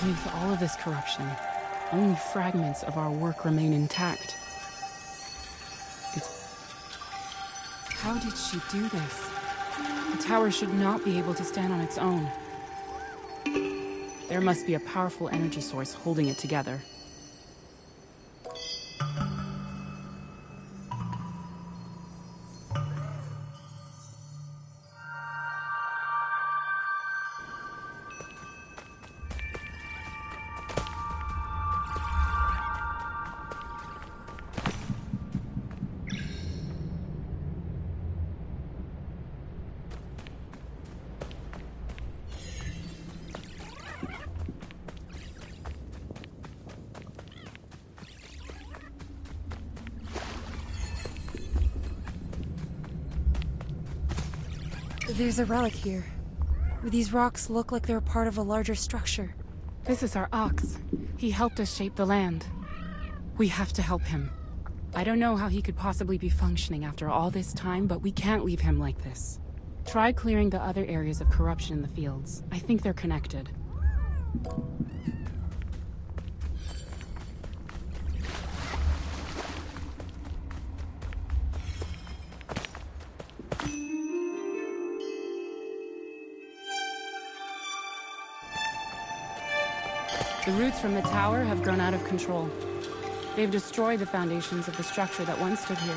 Beneath all of this corruption, only fragments of our work remain intact. It's... How did she do this? The tower should not be able to stand on its own. There must be a powerful energy source holding it together. A relic here. These rocks look like they're part of a larger structure. This is our ox. He helped us shape the land. We have to help him. I don't know how he could possibly be functioning after all this time, but we can't leave him like this. Try clearing the other areas of corruption in the fields. I think they're connected. The roots from the tower have grown out of control. They've destroyed the foundations of the structure that once stood here.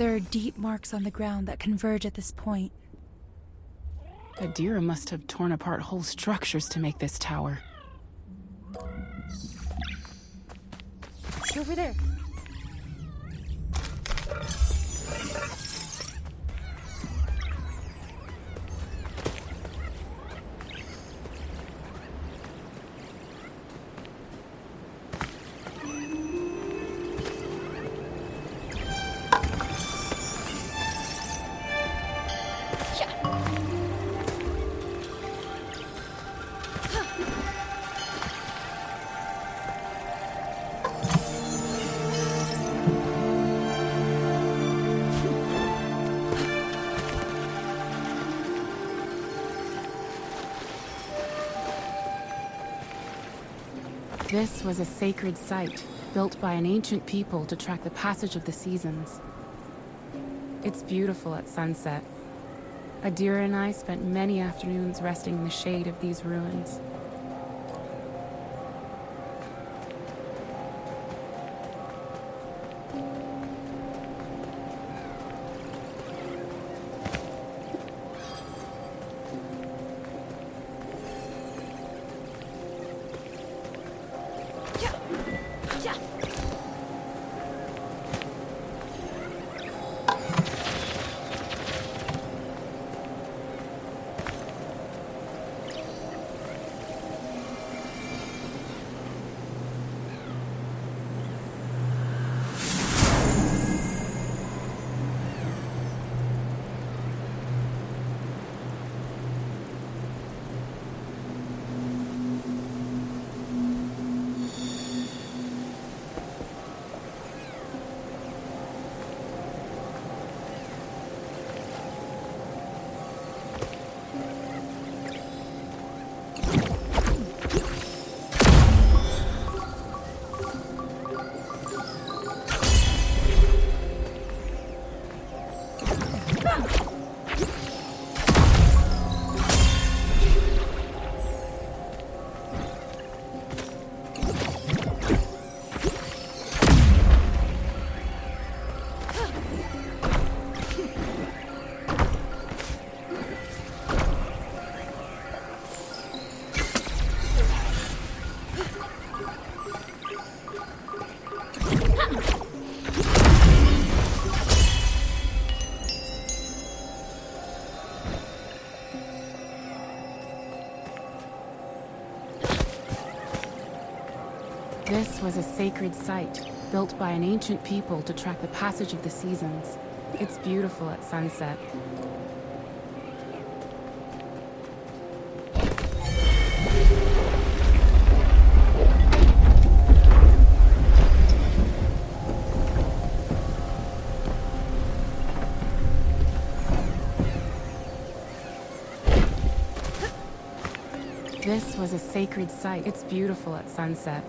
There are deep marks on the ground that converge at this point. Adira must have torn apart whole structures to make this tower. It's over there. This was a sacred site, built by an ancient people to track the passage of the seasons. It's beautiful at sunset. Adira and I spent many afternoons resting in the shade of these ruins. This was a sacred site, built by an ancient people to track the passage of the seasons. It's beautiful at sunset. This was a sacred site. It's beautiful at sunset.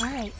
All right.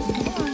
Bye.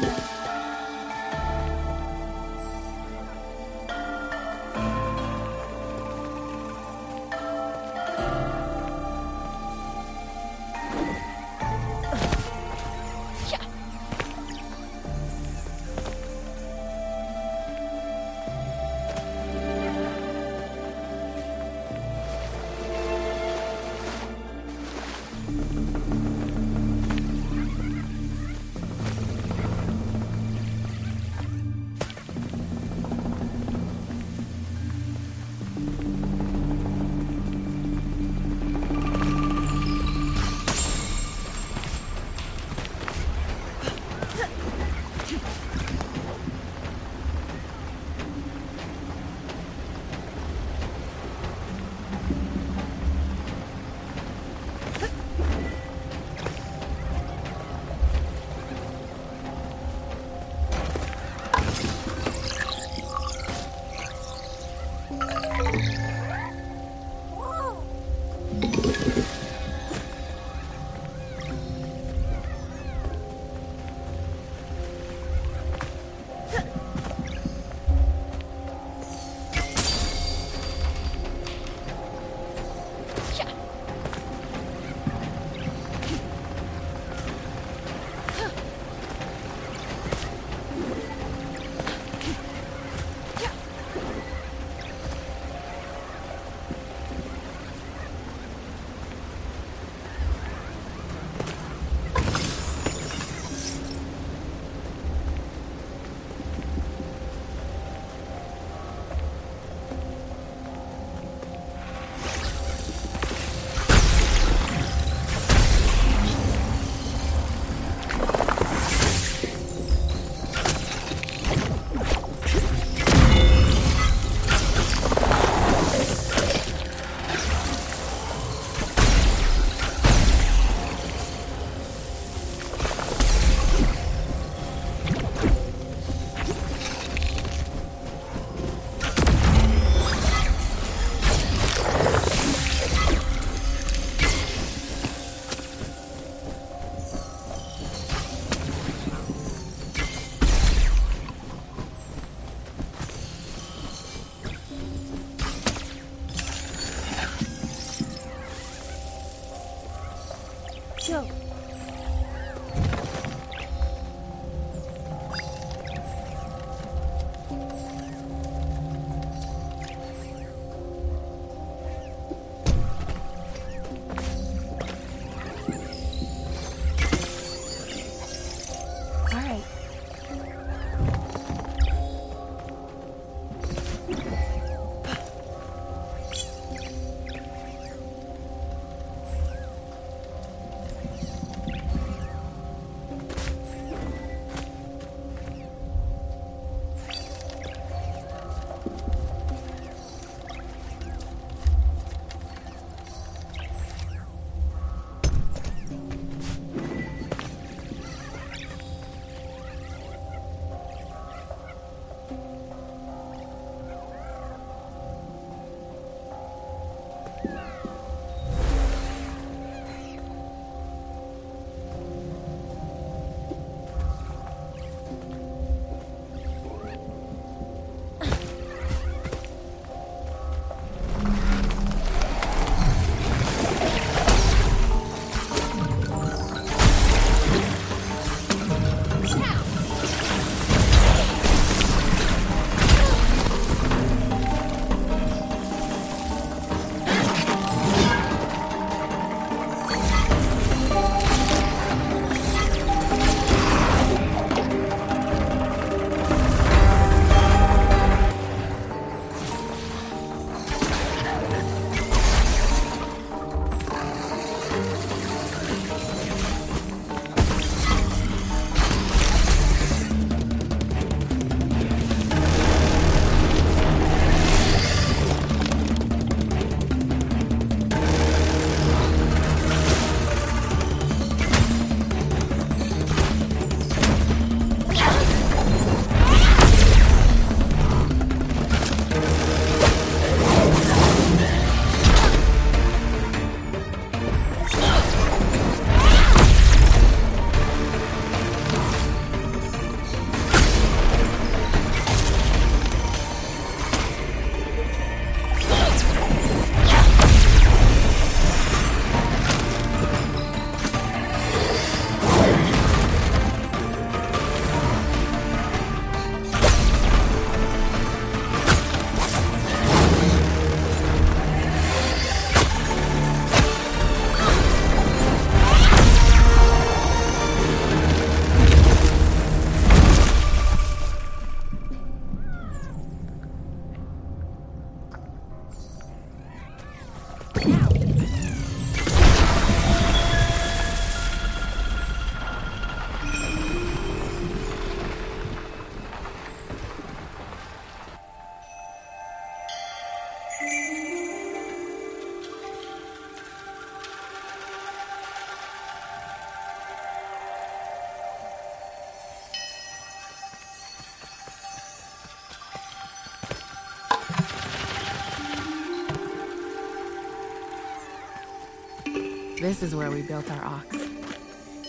Is where we built our ox.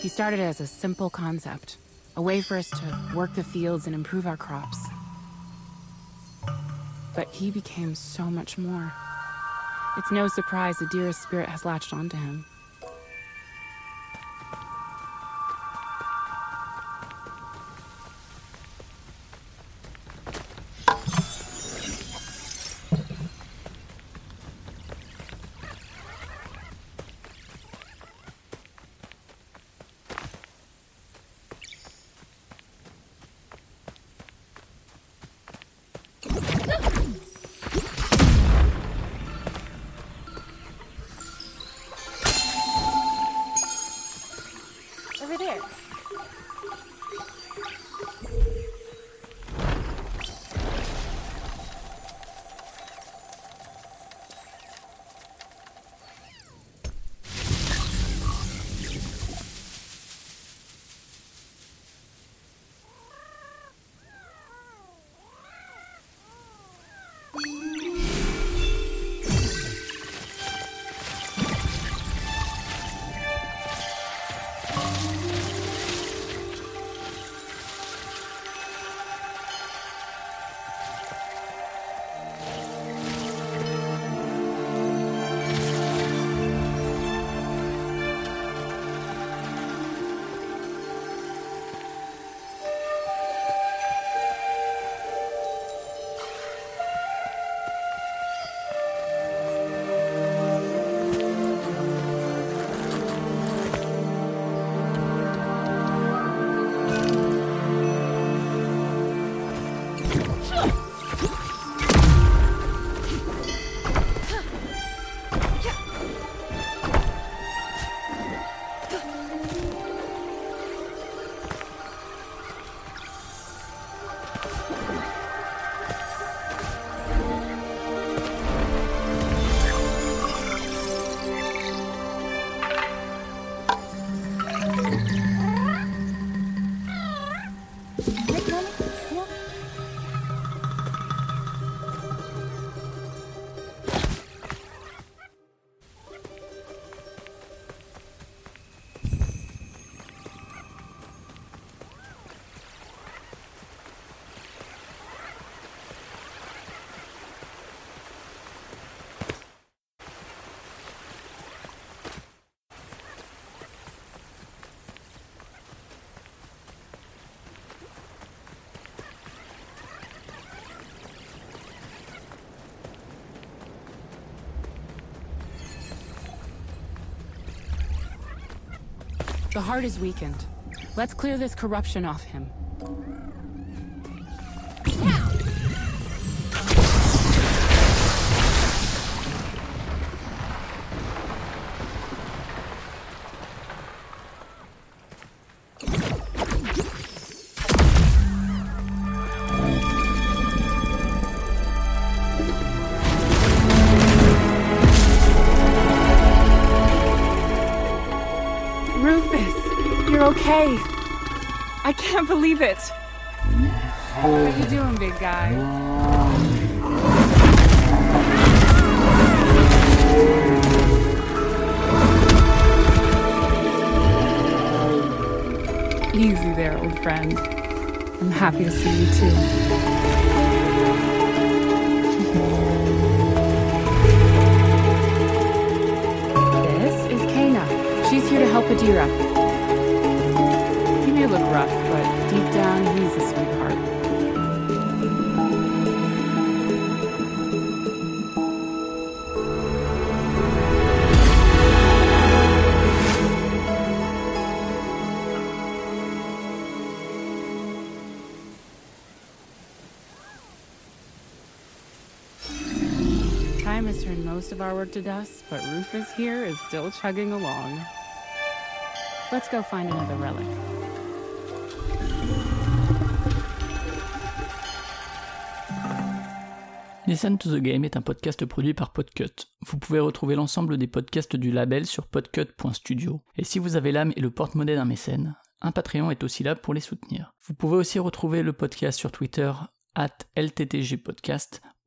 He started as a simple concept, a way for us to work the fields and improve our crops. But he became so much more. It's no surprise the dearest spirit has latched onto him. The heart is weakened. Let's clear this corruption off him. Believe it. How are you doing, big guy? Easy there, old friend. I'm happy to see you too. This is Kena. She's here to help Adira. Our work to dust, but Rufus here is still chugging along. Let's go find another relic. Listen to the Game est un podcast produit par Podcut. Vous pouvez retrouver l'ensemble des podcasts du label sur podcut.studio. Et si vous avez l'âme et le porte-monnaie d'un mécène, un Patreon est aussi là pour les soutenir. Vous pouvez aussi retrouver le podcast sur Twitter at LTTG Podcast